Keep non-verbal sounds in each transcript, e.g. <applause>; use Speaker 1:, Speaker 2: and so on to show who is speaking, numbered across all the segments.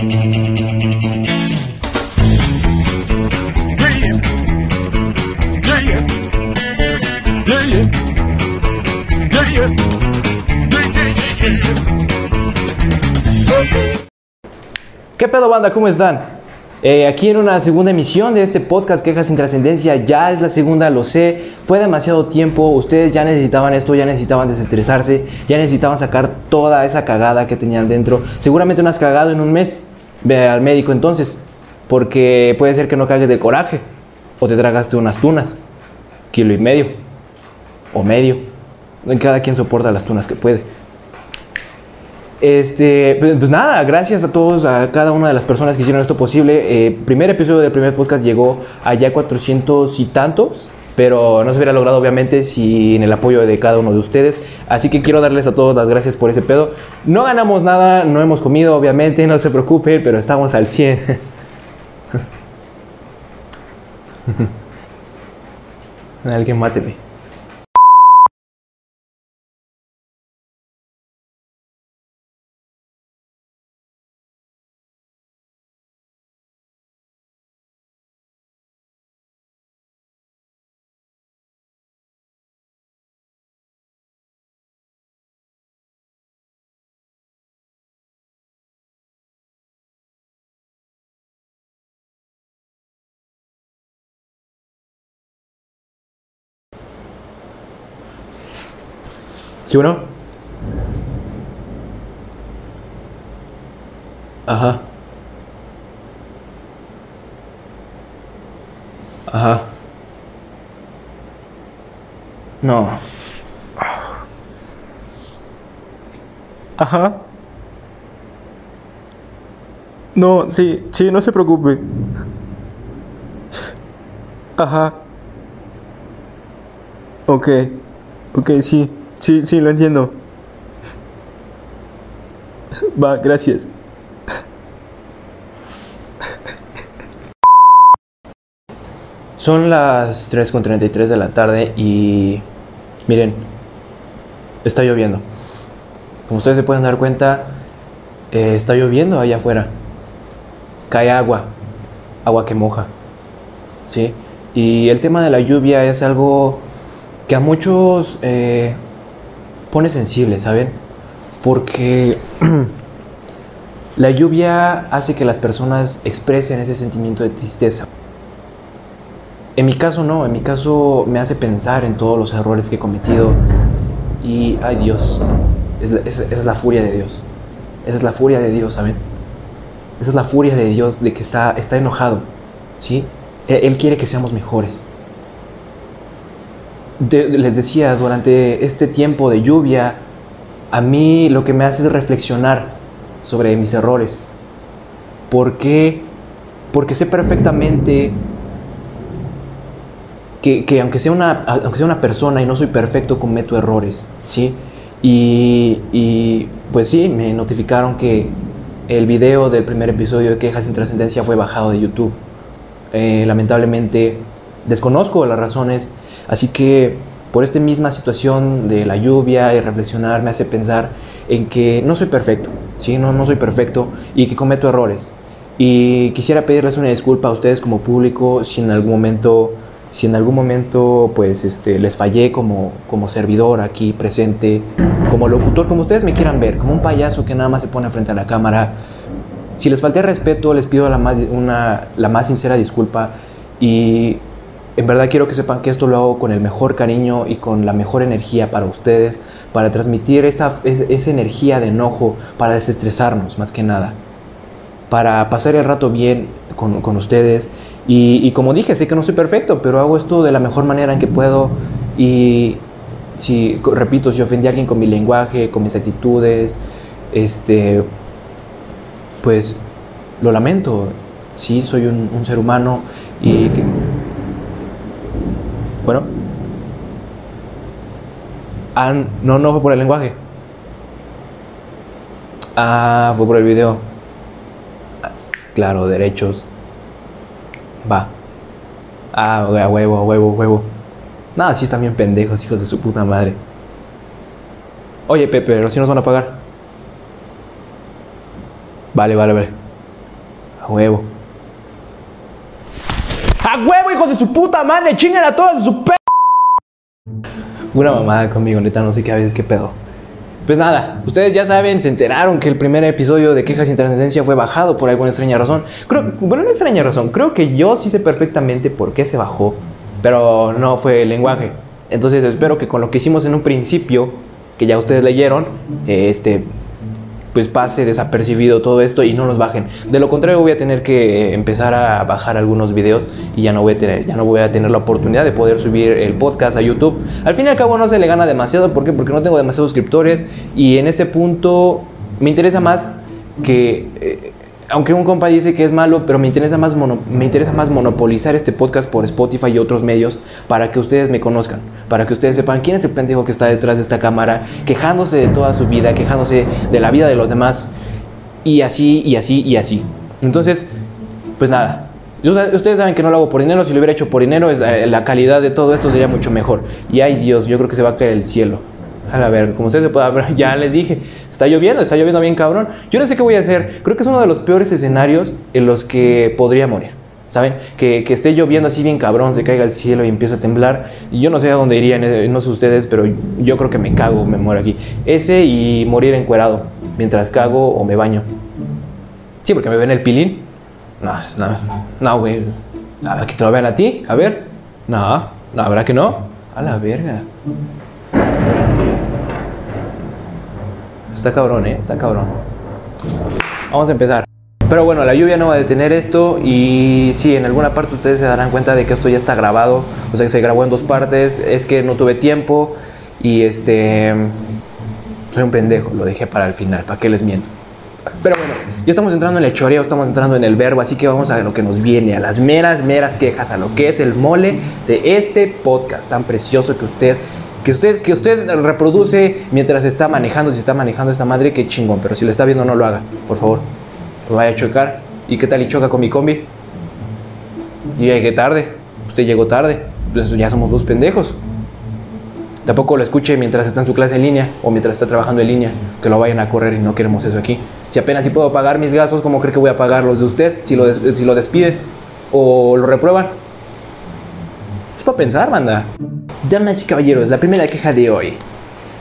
Speaker 1: ¿Qué pedo banda? ¿Cómo están? Eh, aquí en una segunda emisión de este podcast Quejas sin Trascendencia, ya es la segunda, lo sé, fue demasiado tiempo, ustedes ya necesitaban esto, ya necesitaban desestresarse, ya necesitaban sacar toda esa cagada que tenían dentro. Seguramente no has cagado en un mes, ve al médico entonces, porque puede ser que no cagues de coraje, o te tragaste unas tunas, kilo y medio, o medio, cada quien soporta las tunas que puede. Este, pues, pues nada, gracias a todos, a cada una de las personas que hicieron esto posible. Eh, primer episodio del primer podcast llegó a ya 400 y tantos, pero no se hubiera logrado obviamente sin el apoyo de cada uno de ustedes. Así que quiero darles a todos las gracias por ese pedo. No ganamos nada, no hemos comido obviamente, no se preocupen, pero estamos al 100. <laughs> Alguien máteme. ¿Sí o no? Ajá. Ajá. No. Ajá. No, sí, sí, no se preocupe. Ajá. Ok. Ok, sí. Sí, sí, lo entiendo. Va, gracias. Son las 3.33 de la tarde y miren, está lloviendo. Como ustedes se pueden dar cuenta, eh, está lloviendo allá afuera. Cae agua, agua que moja. ¿Sí? Y el tema de la lluvia es algo que a muchos eh, pone sensible, ¿saben? Porque <clears throat> la lluvia hace que las personas expresen ese sentimiento de tristeza. En mi caso no, en mi caso me hace pensar en todos los errores que he cometido y, ay Dios, esa, es la furia de Dios. Esa es la furia de Dios, ¿saben? Esa es la furia de Dios de que está, está enojado, ¿sí? Él quiere que seamos mejores les decía, durante este tiempo de lluvia, a mí lo que me hace es reflexionar sobre mis errores. ¿Por qué? Porque sé perfectamente que, aunque, sea una, aunque sea una persona y no soy perfecto, cometo errores, ¿sí? Y, y pues sí, me notificaron que el video del primer episodio de Quejas sin Trascendencia fue bajado de YouTube. Eh, lamentablemente desconozco las razones Así que por esta misma situación de la lluvia y reflexionar me hace pensar en que no soy perfecto, ¿sí? No, no soy perfecto y que cometo errores. Y quisiera pedirles una disculpa a ustedes como público si en algún momento, si en algún momento pues este, les fallé como, como servidor aquí presente, como locutor, como ustedes me quieran ver, como un payaso que nada más se pone frente a la cámara. Si les falté respeto, les pido la más, una, la más sincera disculpa y en verdad quiero que sepan que esto lo hago con el mejor cariño y con la mejor energía para ustedes, para transmitir esa, esa energía de enojo, para desestresarnos más que nada, para pasar el rato bien con, con ustedes. Y, y, como dije, sé que no soy perfecto, pero hago esto de la mejor manera en que puedo. Y si, repito, si ofendí a alguien con mi lenguaje, con mis actitudes, este, pues lo lamento. Sí, soy un, un ser humano y que, Ah, no, no fue por el lenguaje. Ah, fue por el video. Claro, derechos. Va. Ah, huevo, huevo, huevo. Nada, sí están bien pendejos, hijos de su puta madre. Oye, Pepe, pero si nos van a pagar. Vale, vale, vale. huevo. ¡A huevo, hijos de su puta madre! ¡Chingan a todas su p! Una mamada conmigo, neta, no sé qué a veces qué pedo. Pues nada, ustedes ya saben, se enteraron que el primer episodio de Quejas sin Trascendencia fue bajado por alguna extraña razón. Creo, bueno, no extraña razón, creo que yo sí sé perfectamente por qué se bajó, pero no fue el lenguaje. Entonces espero que con lo que hicimos en un principio, que ya ustedes leyeron, este, pues pase desapercibido todo esto y no los bajen. De lo contrario voy a tener que empezar a bajar algunos videos y ya no voy a tener, ya no voy a tener la oportunidad de poder subir el podcast a YouTube. Al fin y al cabo no se le gana demasiado, ¿por qué? Porque no tengo demasiados suscriptores y en este punto me interesa más que eh, aunque un compa dice que es malo, pero me interesa, más me interesa más monopolizar este podcast por Spotify y otros medios para que ustedes me conozcan, para que ustedes sepan quién es el pendejo que está detrás de esta cámara, quejándose de toda su vida, quejándose de la vida de los demás, y así, y así, y así. Entonces, pues nada. Ustedes saben que no lo hago por dinero, si lo hubiera hecho por dinero, la calidad de todo esto sería mucho mejor. Y ay Dios, yo creo que se va a caer el cielo. A ver, como ustedes se puede ver, <laughs> ya les dije, está lloviendo, está lloviendo bien cabrón. Yo no sé qué voy a hacer. Creo que es uno de los peores escenarios en los que podría morir. ¿Saben? Que, que esté lloviendo así bien cabrón, se caiga el cielo y empieza a temblar. Y yo no sé a dónde iría, no sé ustedes, pero yo creo que me cago, me muero aquí. Ese y morir encuerado mientras cago o me baño. Sí, porque me ven el pilín. No, no, no, güey. A que te lo vean a ti, a ver. No, no, ¿verdad que no? A la verga. Está cabrón, ¿eh? Está cabrón. Vamos a empezar. Pero bueno, la lluvia no va a detener esto y sí, en alguna parte ustedes se darán cuenta de que esto ya está grabado, o sea que se grabó en dos partes, es que no tuve tiempo y este... Soy un pendejo, lo dejé para el final, ¿para qué les miento? Pero bueno, ya estamos entrando en el choreo, estamos entrando en el verbo, así que vamos a lo que nos viene, a las meras, meras quejas, a lo que es el mole de este podcast tan precioso que usted que usted, que usted reproduce mientras está manejando, si está manejando esta madre, qué chingón. Pero si lo está viendo, no lo haga, por favor. Lo vaya a chocar. ¿Y qué tal y choca con mi combi? Y llegué tarde. Usted llegó tarde. Pues ya somos dos pendejos. Tampoco lo escuche mientras está en su clase en línea o mientras está trabajando en línea. Que lo vayan a correr y no queremos eso aquí. Si apenas si puedo pagar mis gastos, ¿cómo cree que voy a pagar los de usted si lo, si lo despide o lo reprueban? Pensar, manda. Damas y caballeros, la primera queja de hoy.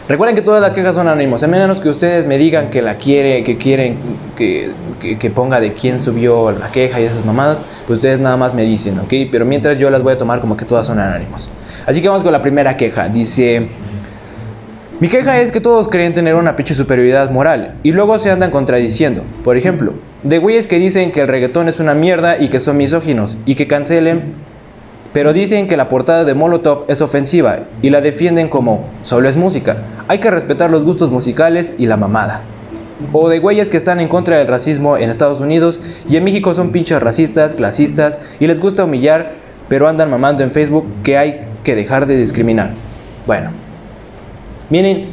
Speaker 1: Recuerden que todas las quejas son anónimas, a menos que ustedes me digan que la quiere, que quieren que, que, ponga de quién subió la queja y esas mamadas, pues ustedes nada más me dicen, ¿ok? Pero mientras yo las voy a tomar como que todas son anónimos. Así que vamos con la primera queja. Dice, mi queja es que todos creen tener una pinche superioridad moral y luego se andan contradiciendo. Por ejemplo, de güeyes que dicen que el reggaetón es una mierda y que son misóginos y que cancelen pero dicen que la portada de Molotov es ofensiva y la defienden como solo es música. Hay que respetar los gustos musicales y la mamada. O de güeyes que están en contra del racismo en Estados Unidos y en México son pinches racistas, clasistas y les gusta humillar, pero andan mamando en Facebook que hay que dejar de discriminar. Bueno, miren,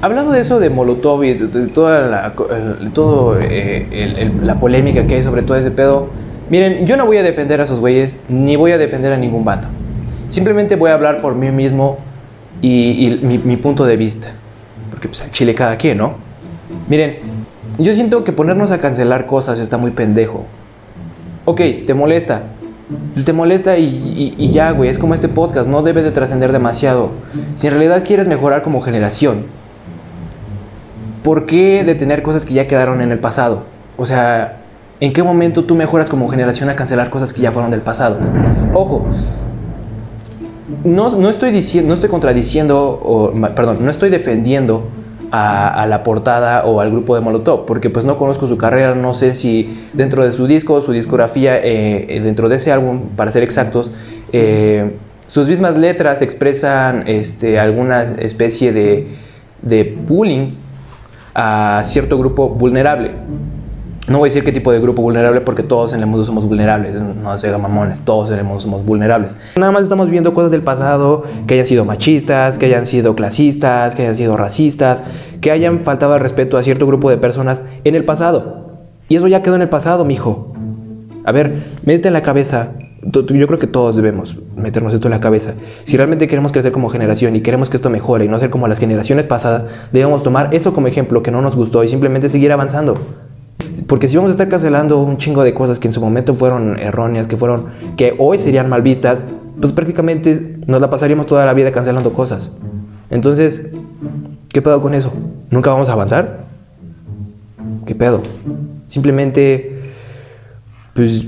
Speaker 1: hablando de eso de Molotov y de, toda la, todo, eh, la polémica que hay sobre todo ese pedo, Miren, yo no voy a defender a esos güeyes, ni voy a defender a ningún vato. Simplemente voy a hablar por mí mismo y, mi, punto de vista. Porque pues al chile cada quien, ¿no? Miren, yo siento que ponernos a cancelar cosas está muy pendejo. Ok, te molesta. Te molesta y, y ya, güey. Es como este podcast, no debe de trascender demasiado. Si en realidad quieres mejorar como generación, ¿por qué detener cosas que ya quedaron en el pasado? O sea, ¿En qué momento tú mejoras como generación a cancelar cosas que ya fueron del pasado? Ojo, no, no estoy no estoy contradiciendo, o, perdón, no estoy defendiendo a, la portada o al grupo de Molotov, porque pues no conozco su carrera, no sé si dentro de su disco, su discografía, eh, dentro de ese álbum, para ser exactos, eh, sus mismas letras expresan este, alguna especie de, de bullying a cierto grupo vulnerable. No voy a decir qué tipo de grupo vulnerable porque todos en el mundo somos vulnerables, no se mamones, todos en el mundo somos vulnerables. Nada más estamos viendo cosas del pasado que hayan sido machistas, que hayan sido clasistas, que hayan sido racistas, que hayan faltado al respeto a cierto grupo de personas en el pasado. Y eso ya quedó en el pasado, mijo. A ver, métete en la cabeza. Yo creo que todos debemos meternos esto en la cabeza. Si realmente queremos crecer como generación y queremos que esto mejore y no ser como las generaciones pasadas, debemos tomar eso como ejemplo que no nos gustó y simplemente seguir avanzando. Porque si vamos a estar cancelando un chingo de cosas que en su momento fueron erróneas, que fueron, que hoy serían mal vistas, pues prácticamente nos la pasaríamos toda la vida cancelando cosas. Entonces, ¿qué pedo con eso? ¿Nunca vamos a avanzar? ¿Qué pedo? Simplemente, pues,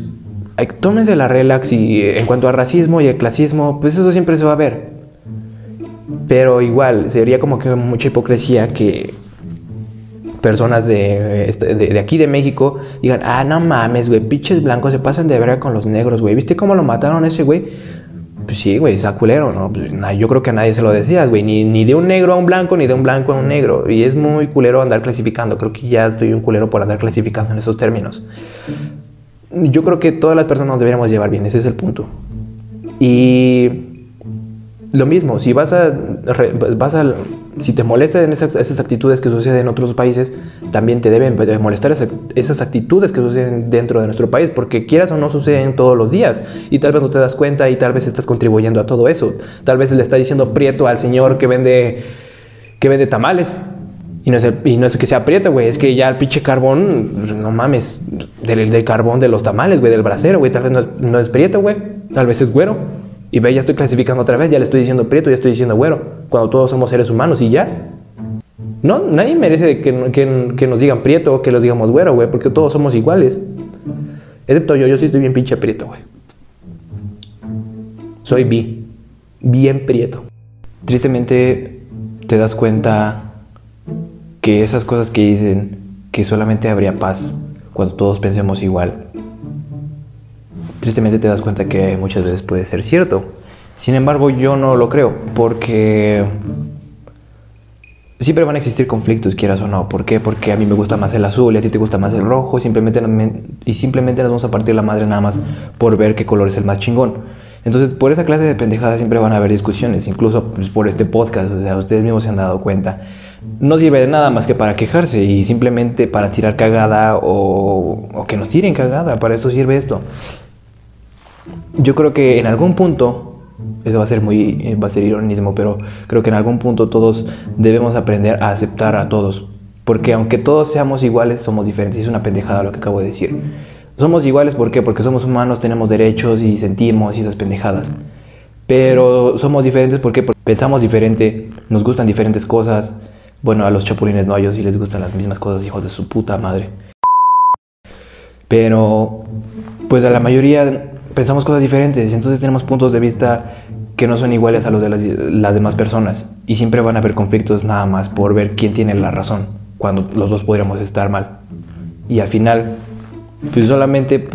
Speaker 1: tómense la relax y en cuanto al racismo y el clasismo, pues eso siempre se va a ver. Pero igual, sería como que mucha hipocresía que personas este, de, de, aquí de México digan, ah, no mames, güey, pinches blancos se pasan de verga con los negros, güey. ¿Viste cómo lo mataron ese güey? Pues sí, güey, está culero, ¿no? Pues, yo creo que a nadie se lo decías, güey. Ni, ni de un negro a un blanco, ni de un blanco a un negro. Y es muy culero andar clasificando. Creo que ya estoy un culero por andar clasificando en esos términos. Yo creo que todas las personas nos deberíamos llevar bien, ese es el punto. Y lo mismo, si vas a, vas a si te molestan esas, actitudes que suceden en otros países, también te deben molestar esas, actitudes que suceden dentro de nuestro país, porque quieras o no suceden todos los días, y tal vez no te das cuenta y tal vez estás contribuyendo a todo eso. Tal vez le está diciendo prieto al señor que vende, que vende tamales. Y no, es y no es que sea prieto, güey, es que ya el pinche carbón, no mames, del, carbón de los tamales, güey, del brasero, güey, tal vez no es, no es prieto, güey, tal vez es güero. Y ve, ya estoy clasificando otra vez, ya le estoy diciendo prieto, ya estoy diciendo güero, cuando todos somos seres humanos y ya. No, nadie merece que, que, nos digan prieto o que los digamos güero, güey, porque todos somos iguales. Excepto yo, yo sí estoy bien pinche prieto, güey. Soy bi, bien prieto. Tristemente te das cuenta que esas cosas que dicen que solamente habría paz cuando todos pensemos igual tristemente te das cuenta que muchas veces puede ser cierto. Sin embargo, yo no lo creo, porque siempre van a existir conflictos, quieras o no. ¿Por qué? Porque a mí me gusta más el azul y a ti te gusta más el rojo, y simplemente, y simplemente nos vamos a partir la madre nada más por ver qué color es el más chingón. Entonces, por esa clase de pendejadas siempre van a haber discusiones, incluso pues, por este podcast, o sea, ustedes mismos se han dado cuenta. No sirve de nada más que para quejarse y simplemente para tirar cagada o, o que nos tiren cagada, para eso sirve esto yo creo que en algún punto, eso va a ser muy, eh, va a ser ironismo, pero creo que en algún punto todos debemos aprender a aceptar a todos. Porque aunque todos seamos iguales, somos diferentes. Es una pendejada lo que acabo de decir. Somos iguales, ¿por qué? Porque somos humanos, tenemos derechos y sentimos y esas pendejadas. Pero somos diferentes ¿por qué? porque pensamos diferente, nos gustan diferentes cosas. Bueno, a los chapulines no, a ellos sí les gustan las mismas cosas, hijos de su puta madre. Pero, pues a la mayoría pensamos cosas diferentes entonces tenemos puntos de vista que no son iguales a los de las, demás personas y siempre van a haber conflictos nada más por ver quién tiene la razón cuando los dos podríamos estar mal. Y al final, pues solamente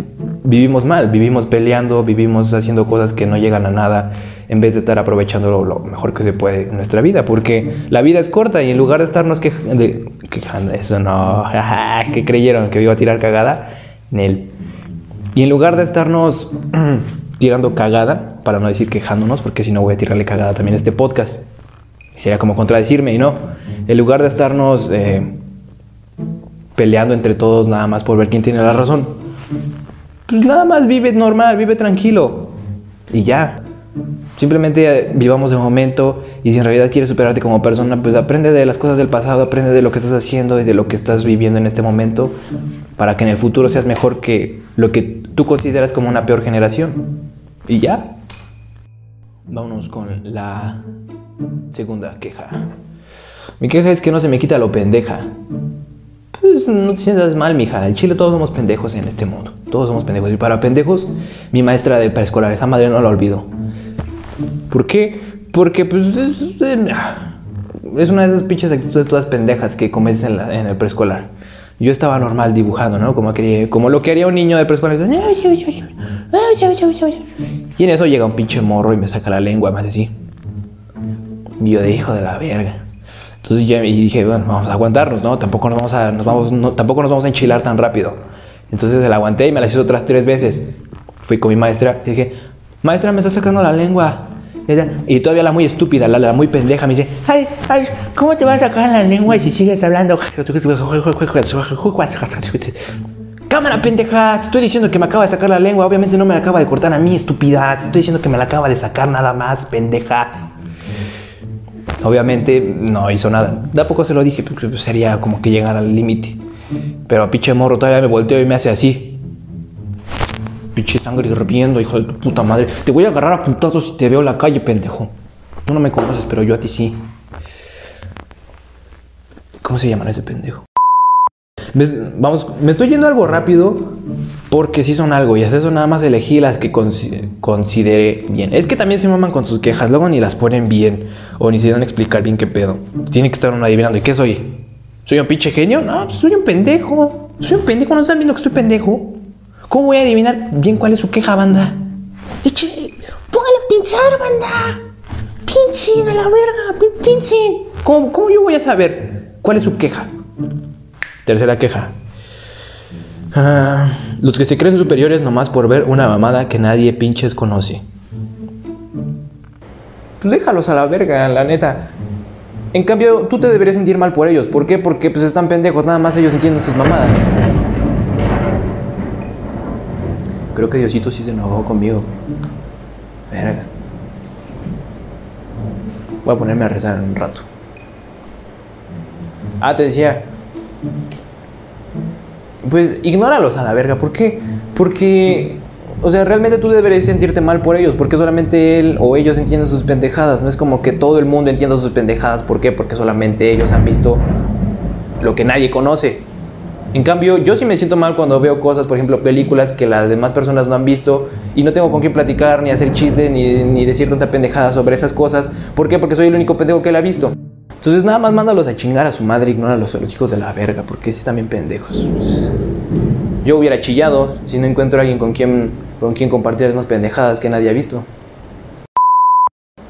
Speaker 1: vivimos mal, vivimos peleando, vivimos haciendo cosas que no llegan a nada en vez de estar aprovechando lo, mejor que se puede en nuestra vida, porque la vida es corta y en lugar de estarnos quejando, quejando eso no, <laughs> que creyeron que iba a tirar cagada, Nel. Y en lugar de estarnos <clears throat> tirando cagada, para no decir quejándonos, porque si no voy a tirarle cagada también a este podcast, sería como contradecirme y no. En lugar de estarnos eh, peleando entre todos nada más por ver quién tiene la razón, pues nada más vive normal, vive tranquilo y ya. Simplemente eh, vivamos el momento y si en realidad quieres superarte como persona, pues aprende de las cosas del pasado, aprende de lo que estás haciendo y de lo que estás viviendo en este momento para que en el futuro seas mejor que lo que tú consideras como una peor generación. Y ya. Vámonos con la segunda queja. Mi queja es que no se me quita lo pendeja. Pues no te sientas mal, mija. En Chile todos somos pendejos en este mundo. Todos somos pendejos. Y para pendejos, mi maestra de preescolar, esa madre no la olvido. ¿Por qué? Porque pues es, una de esas pinches actitudes todas pendejas que cometes en, el preescolar. Yo estaba normal dibujando, ¿no? Como, quería, como lo que haría un niño de preescolar. Y en eso llega un pinche morro y me saca la lengua, más así. Y de hijo de la verga. Entonces ya dije, bueno, vamos a aguantarnos, ¿no? Tampoco nos vamos a, nos vamos, tampoco nos vamos a enchilar tan rápido. Entonces se la aguanté y me la hice otras tres veces. Fui con mi maestra y dije, maestra, me está sacando la lengua. Y todavía la muy estúpida, la, muy pendeja, me dice, ay, ay, ¿cómo te vas a sacar la lengua si sigues hablando? Cámara, pendeja, te estoy diciendo que me acaba de sacar la lengua, obviamente no me la acaba de cortar a mí, estúpida, te estoy diciendo que me la acaba de sacar nada más, pendeja. Obviamente no hizo nada. De a poco se lo dije, porque sería como que llegar al límite. Pero a pinche morro todavía me volteo y me hace así. Pinche sangre hirviendo, hijo de tu puta madre. Te voy a agarrar a putazos si te veo en la calle, pendejo. Tú no me conoces, pero yo a ti sí. ¿Cómo se llaman ese pendejo? Me, vamos, me estoy yendo algo rápido porque sí son algo y es eso nada más elegí las que considere bien. Es que también se maman con sus quejas, luego ni las ponen bien o ni se dan a explicar bien qué pedo. Tiene que estar uno adivinando. ¿Y qué soy? ¿Soy un pinche genio? No, pues soy un pendejo. Soy un pendejo, ¿no están viendo que soy pendejo? ¿Cómo voy a adivinar bien cuál es su queja, banda? Eche, póngale a pinchar, banda. Pinchen a la verga, pinchen. ¿Cómo, ¿Cómo yo voy a saber cuál es su queja? Tercera queja. Ah, los que se creen superiores nomás por ver una mamada que nadie pinches conoce. Pues déjalos a la verga, la neta. En cambio, tú te deberías sentir mal por ellos. ¿Por qué? Porque pues están pendejos, nada más ellos entienden sus mamadas. Creo que Diosito sí se enojó conmigo. Verga. Voy a ponerme a rezar en un rato. Ah, te decía, pues ignóralos a la verga. ¿Por qué? Porque, o sea, realmente tú deberías sentirte mal por ellos, porque solamente él o ellos entienden sus pendejadas. No es como que todo el mundo entienda sus pendejadas. ¿Por qué? Porque solamente ellos han visto lo que nadie conoce. En cambio, yo sí me siento mal cuando veo cosas, por ejemplo, películas que las demás personas no han visto y no tengo con quién platicar, ni hacer chiste, ni, ni decir tanta pendejada sobre esas cosas. ¿Por qué? Porque soy el único pendejo que la ha visto. Entonces nada más mándalos a chingar a su madre, ignóralos a los hijos de la verga, porque sí están bien pendejos. Yo hubiera chillado si no encuentro a alguien con quien, con quien compartir las más pendejadas que nadie ha visto.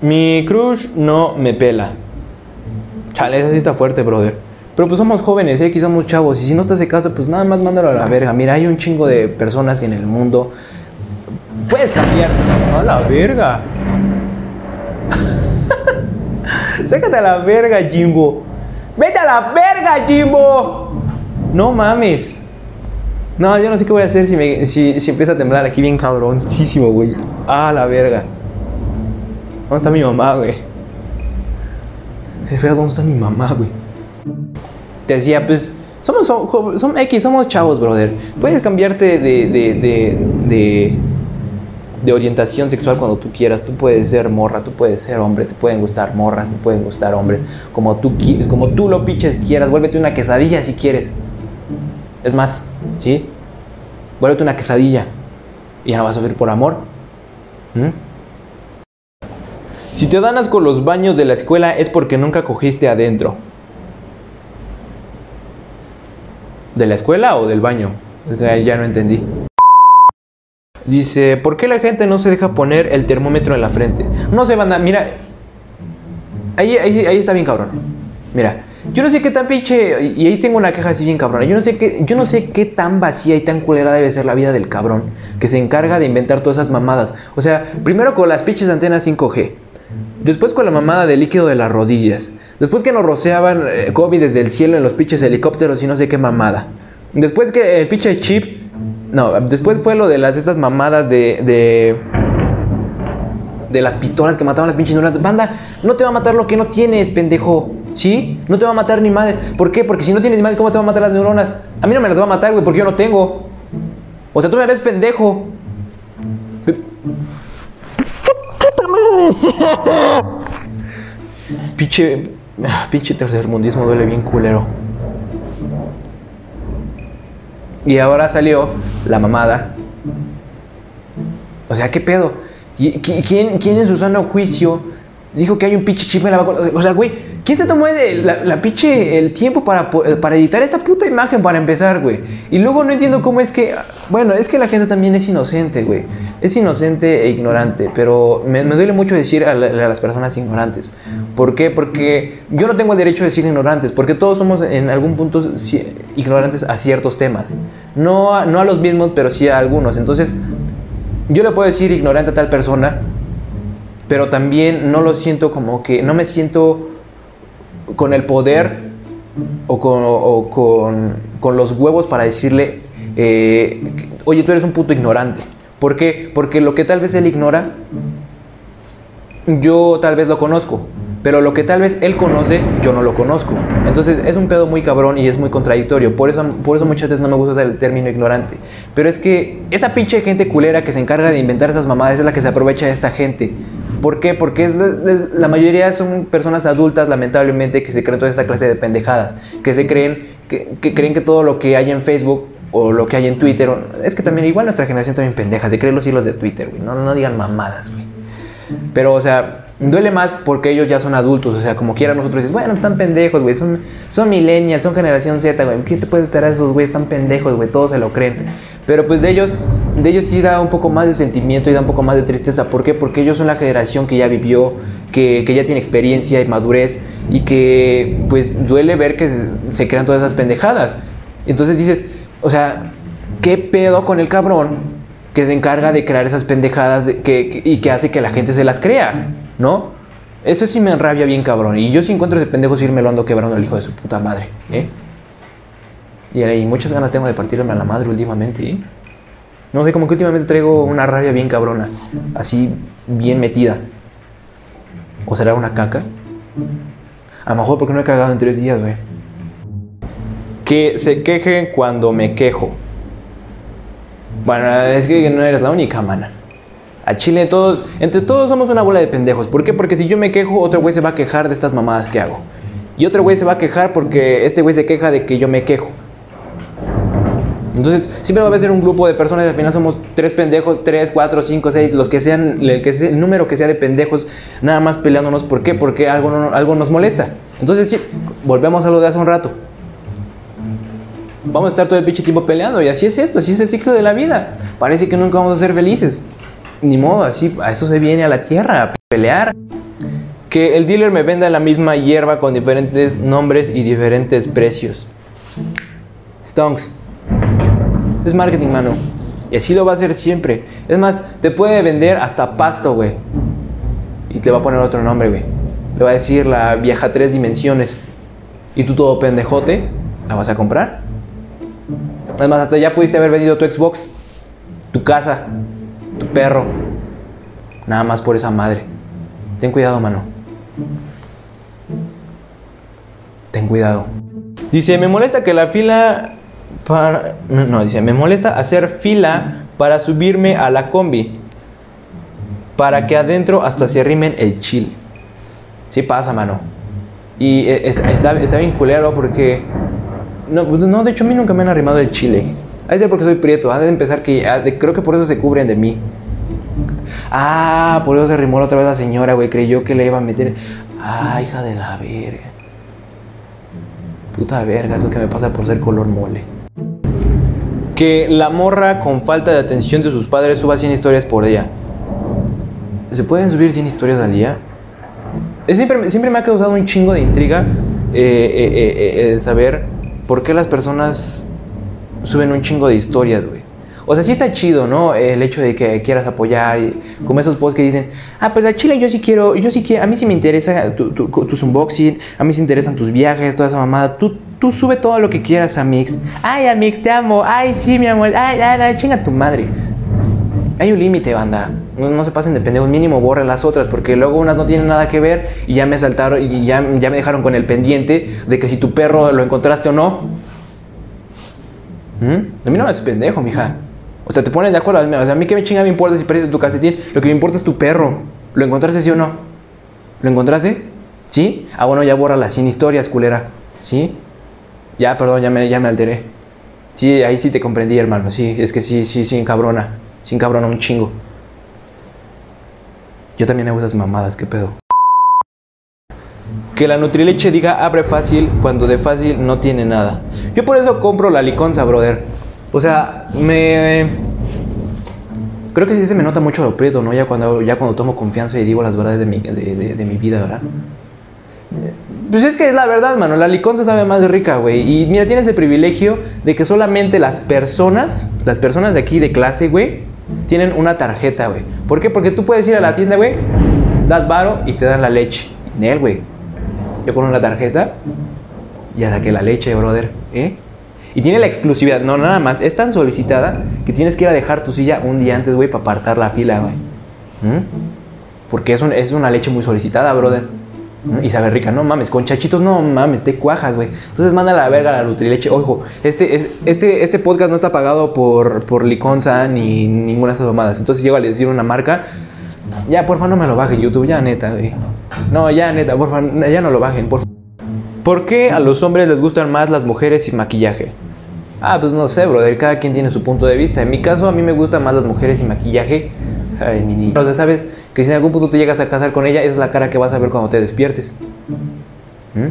Speaker 1: Mi crush no me pela. Chale, esa sí está fuerte, brother. Pero pues somos jóvenes, ¿eh? aquí somos chavos. Y si no te hace caso, pues nada más mándalo a la verga. Mira, hay un chingo de personas en el mundo. Puedes cambiar. A la verga. <laughs> Sácate a la verga, Jimbo. Vete a la verga, Jimbo. No mames. No, yo no sé qué voy a hacer si, me, si, si empieza a temblar aquí bien cabroncísimo, güey. Ah, la verga. ¿Dónde está mi mamá, güey? Espera, ¿dónde está mi mamá, güey? Te decía, pues, somos, somos, X, somos chavos, brother. Puedes cambiarte de, de, de, orientación sexual cuando tú quieras. Tú puedes ser morra, tú puedes ser hombre, te pueden gustar morras, te pueden gustar hombres, como tú, como tú lo piches quieras. Vuélvete una quesadilla si quieres. Es más, ¿sí? Vuélvete una quesadilla y ya no vas a sufrir por amor. ¿Mm? Si te dan con los baños de la escuela es porque nunca cogiste adentro. ¿De la escuela o del baño? Ya no entendí. Dice, ¿por qué la gente no se deja poner el termómetro en la frente? No se van a... Mira, ahí, ahí, ahí está bien cabrón. Mira, yo no sé qué tan pinche... Y ahí tengo una queja así bien cabrona. Yo no, sé qué, yo no sé qué tan vacía y tan culera debe ser la vida del cabrón que se encarga de inventar todas esas mamadas. O sea, primero con las pinches antenas 5G. Después con la mamada de líquido de las rodillas. Después que nos rociaban eh, COVID desde el cielo en los pinches helicópteros y no sé qué mamada. Después que el pinche chip no, después fue lo de las estas mamadas de, de de las pistolas que mataban las pinches neuronas. Banda, no te va a matar lo que no tienes, pendejo. ¿Sí? No te va a matar ni madre. ¿Por qué? Porque si no tienes ni madre, ¿cómo te va a matar las neuronas? A mí no me las va a matar, güey, porque yo no tengo. O sea, tú me ves pendejo. Pinche. Pinche tercermundismo duele bien culero. Y ahora salió la mamada. O sea, ¿qué pedo? ¿Quién, quién en su sano juicio dijo que hay un pinche chip en la vacuna? O sea, güey, ¿quién se tomó la, la, pinche el tiempo para, para editar esta puta imagen para empezar, güey? Y luego no entiendo cómo es que. Bueno, es que la gente también es inocente, güey. Es inocente e ignorante. Pero me, duele mucho decir a, las personas ignorantes. ¿Por qué? Porque yo no tengo el derecho de decir ignorantes. Porque todos somos en algún punto ignorantes a ciertos temas. No a los mismos, pero sí a algunos. Entonces, yo le puedo decir ignorante a tal persona. Pero también no lo siento como que. No me siento con el poder o con, con, los huevos para decirle, eh, oye, tú eres un puto ignorante. ¿Por qué? Porque lo que tal vez él ignora, yo tal vez lo conozco. pero lo que tal vez él conoce, yo no lo conozco. Entonces es un pedo muy cabrón y es muy contradictorio. Por eso, por eso muchas veces no me gusta usar el término ignorante. Pero es que esa pinche gente culera que se encarga de inventar esas mamadas es la que se aprovecha de esta gente. ¿Por qué? Porque es, la mayoría son personas adultas, lamentablemente, que se creen toda esta clase de pendejadas. Que se creen que, que creen que todo lo que hay en Facebook o lo que hay en Twitter. Es que también, igual nuestra generación también pendeja, se creen los hilos de Twitter, güey. No, no digan mamadas, güey. Pero, o sea, duele más porque ellos ya son adultos. O sea, como quieran nosotros dices, bueno, están pendejos, güey. Son, son millennials, son generación Z, güey. ¿Qué te puedes esperar de esos güeyes? Están pendejos, güey. Todos se lo creen. Pero pues de ellos, de ellos sí da un poco más de sentimiento y da un poco más de tristeza. ¿Por qué? Porque ellos son la generación que ya vivió, que, que ya tiene experiencia y madurez y que pues duele ver que se, se crean todas esas pendejadas. Entonces dices, o sea, ¿qué pedo con el cabrón que se encarga de crear esas pendejadas que, y que hace que la gente se las crea, ¿no? Eso sí me enrabia bien cabrón. Y yo si encuentro ese pendejo, sí me lo ando quebrando el hijo de su puta madre, ¿eh? Y, muchas ganas tengo de partirme a la madre últimamente, ¿eh? No sé, como que últimamente traigo una rabia bien cabrona, así bien metida. ¿O será una caca? A lo mejor porque no he cagado en tres días, güey. Que se quejen cuando me quejo. Bueno, es que no eres la única, mana. A Chile todos, entre todos somos una bola de pendejos. ¿Por qué? Porque si yo me quejo, otro güey se va a quejar de estas mamadas que hago. Y otro güey se va a quejar porque este güey se queja de que yo me quejo. Entonces, siempre va a ser un grupo de personas y al final somos tres pendejos, tres, cuatro, cinco, seis, los que sean, el, que sea, el número que sea de pendejos, nada más peleándonos. ¿Por qué? Porque algo, algo nos molesta. Entonces, sí, volvemos a lo de hace un rato vamos a estar todo el pinche tiempo peleando. Y así es esto, así es el ciclo de la vida. Parece que nunca vamos a ser felices. Ni modo, así, a eso se viene a la tierra, a pelear. Que el dealer me venda la misma hierba con diferentes nombres y diferentes precios. Stonks. Es marketing, mano. Y así lo va a hacer siempre. Es más, te puede vender hasta pasto, güey. Y te va a poner otro nombre, güey. Le va a decir la vieja tres dimensiones. Y tú todo pendejote, ¿la vas a comprar? Además, hasta ya pudiste haber vendido tu Xbox, tu casa, tu perro. Nada más por esa madre. Ten cuidado, mano. Ten cuidado. Dice, me molesta que la fila para... No, dice, me molesta hacer fila para subirme a la combi. Para que adentro hasta se arrimen el chile. Sí pasa, mano. Y eh, está, está bien culero porque no, pues, no, de hecho a mí nunca me han arrimado el chile. A ser porque soy prieto. Ha de empezar que... creo que por eso se cubren de mí. Ah, por eso se arrimó otra vez la señora, güey. Creyó que le iba a meter... Ah, hija de la verga. Puta verga, es lo que me pasa por ser color mole. Que la morra con falta de atención de sus padres suba 100 historias por día. ¿Se pueden subir 100 historias al día? Siempre, siempre me ha causado un chingo de intriga eh, eh, eh, el saber ¿por qué las personas suben un chingo de historias, güey? O sea, sí está chido, ¿no? El hecho de que quieras apoyar, y, como esos posts que dicen, ah, pues a Chile yo sí quiero, yo sí quiero, a mí sí me interesa tus unboxing, a mí sí interesan tus viajes, toda esa mamada. Tú, tú sube todo lo que quieras a Mix. Ay, a Mix, te amo. Ay, sí, mi amor. Ay, ay, ay, chinga tu madre. Hay un límite, banda. No, se pasen de pendejos. Mínimo borre las otras, porque luego unas no tienen nada que ver y ya me saltaron y ya, me dejaron con el pendiente de que si tu perro lo encontraste o no. ¿Mm? A mí no me es pendejo, mija. O sea, te pones de acuerdo. O sea, a mí que me chinga me importa si parece tu calcetín. Lo que me importa es tu perro. ¿Lo encontraste sí o no? ¿Lo encontraste? ¿Sí? Ah, bueno, ya borra las 100 historias, culera. ¿Sí? Ya, perdón, ya me, ya me alteré. Sí, ahí sí te comprendí, hermano. Sí, es que sí, sí, sí, cabrona. Sin cabrona un chingo. Yo también hago esas mamadas, ¿qué pedo? Que la Nutrileche diga abre fácil cuando de fácil no tiene nada. Yo por eso compro la liconza, brother. O sea, me... Creo que sí se me nota mucho lo prieto, ¿no? Ya cuando, ya cuando tomo confianza y digo las verdades de mi, de, mi vida, ¿verdad? Pues es que es la verdad, mano. La liconza sabe más rica, güey. Y mira, tienes el privilegio de que solamente las personas, las personas de aquí de clase, güey, tienen una tarjeta, güey. ¿Por qué? Porque tú puedes ir a la tienda, güey, das varo y te dan la leche. Nel, güey. Yo pongo la tarjeta, ya saqué la leche, brother. ¿eh? Y tiene la exclusividad, no nada más, es tan solicitada que tienes que ir a dejar tu silla un día antes, güey, para apartar la fila, güey. ¿Mm? Porque es, es una leche muy solicitada, brother. Y sabe rica, no mames, con chachitos no mames, te cuajas, güey. Entonces manda la verga la Nutrileche. Ojo, este, este, este podcast no está pagado por, por Liconza ni ninguna de esas mamadas. Entonces llego a decir una marca. Ya, porfa, no me lo bajen YouTube, ya neta, güey. No, ya neta, porfa, ya no lo bajen, porfa. ¿Por qué a los hombres les gustan más las mujeres sin maquillaje? Ah, pues no sé, brother, cada quien tiene su punto de vista. En mi caso, a mí me gustan más las mujeres sin maquillaje. Ay, mi niña. O sea, sabes que si en algún punto te llegas a casar con ella, esa es la cara que vas a ver cuando te despiertes. ¿Mm?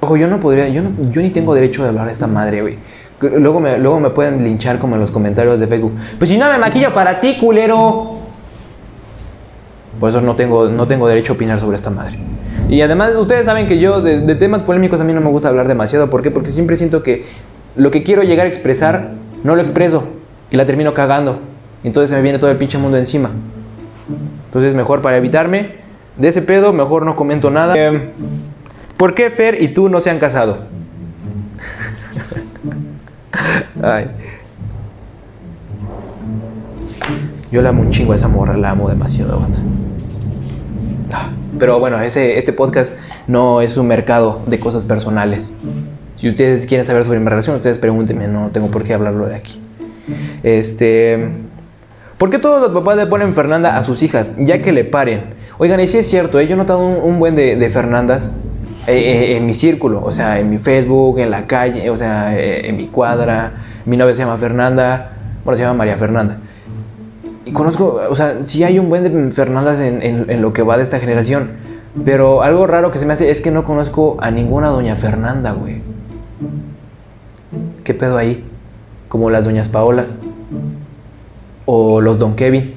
Speaker 1: Ojo, yo no podría, yo, ni tengo derecho de hablar de esta madre, güey. Luego me, pueden linchar como en los comentarios de Facebook. Pues si no me maquillo para ti, culero. Por eso no tengo, derecho a opinar sobre esta madre. Y además, ustedes saben que yo de, temas polémicos a mí no me gusta hablar demasiado. ¿Por qué? Porque siempre siento que lo que quiero llegar a expresar, no lo expreso. Y la termino cagando. Entonces se me viene todo el pinche mundo encima. Entonces mejor para evitarme de ese pedo, mejor no comento nada. Eh, ¿Por qué Fer y tú no se han casado? <laughs> Ay. Yo la amo un chingo a esa morra, la amo demasiado, banda. Ah, pero bueno, este, este podcast no es un mercado de cosas personales. Si ustedes quieren saber sobre mi relación, ustedes pregúntenme, no tengo por qué hablarlo de aquí. Este. ¿Por qué todos los papás le ponen Fernanda a sus hijas? Ya que le paren. Oigan, y sí es cierto, ¿eh? yo he notado un, buen de, Fernandas eh, eh, en mi círculo, o sea, en mi Facebook, en la calle, o sea, en mi cuadra. Mi novia se llama Fernanda, bueno, se llama María Fernanda. Y conozco, o sea, sí hay un buen de Fernandas en, en lo que va de esta generación. Pero algo raro que se me hace es que no conozco a ninguna doña Fernanda, güey. ¿Qué pedo ahí? Como las doñas Paolas o los Don Kevin.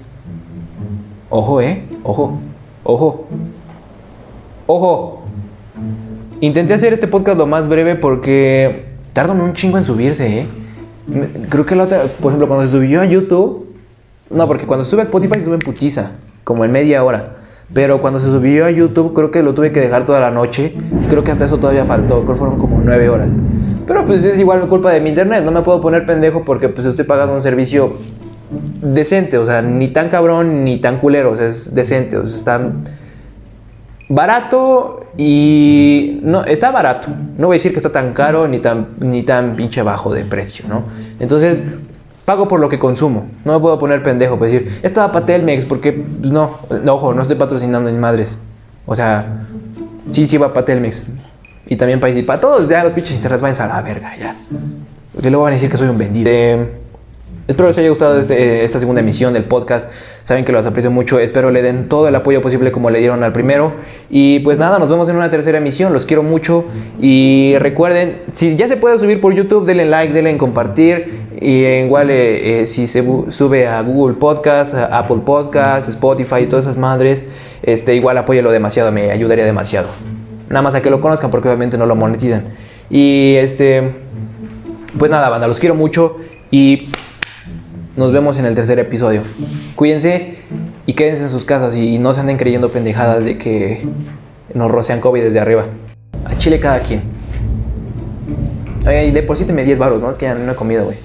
Speaker 1: Ojo, eh, ojo, ojo, ojo. Intenté hacer este podcast lo más breve porque tardan un chingo en subirse, eh. Creo que la otra, por ejemplo, cuando se subió a YouTube, no, porque cuando sube a Spotify se sube en putiza, como en media hora. Pero cuando se subió a YouTube, creo que lo tuve que dejar toda la noche. Y creo que hasta eso todavía faltó. Creo que fueron como nueve horas. Pero pues es igual culpa de mi internet. No me puedo poner pendejo porque pues estoy pagando un servicio decente, o sea, ni tan cabrón ni tan culero, o sea, es decente, o sea, está barato y no está barato. No voy a decir que está tan caro ni tan ni tan pinche bajo de precio, ¿no? Entonces, pago por lo que consumo. No me puedo poner pendejo para decir, esto va para Telmex porque pues, no, no, ojo, no estoy patrocinando ni madres. O sea, sí, sí va para Telmex. Y también para para todos, ya los pinches internet van a la verga, ya. Porque luego van a decir que soy un vendido. Eh, Espero les haya gustado este, eh, esta segunda emisión del podcast. Saben que los aprecio mucho. Espero le den todo el apoyo posible como le dieron al primero. Y pues nada, nos vemos en una tercera emisión. Los quiero mucho. Y recuerden, si ya se puede subir por YouTube, denle like, denle en compartir. Y igual eh, eh, si se sube a Google Podcast, Apple Podcast, Spotify y todas esas madres, este, igual apóyelo demasiado, me ayudaría demasiado. Nada más a que lo conozcan porque obviamente no lo monetizan. Y este, pues nada, banda, los quiero mucho. Y nos vemos en el tercer episodio. Cuídense y quédense en sus casas y no se anden creyendo pendejadas de que nos rocean COVID desde arriba. A Chile cada quien. Oye, y deposíteme 10 baros, ¿no? Es que ya no he comido, güey.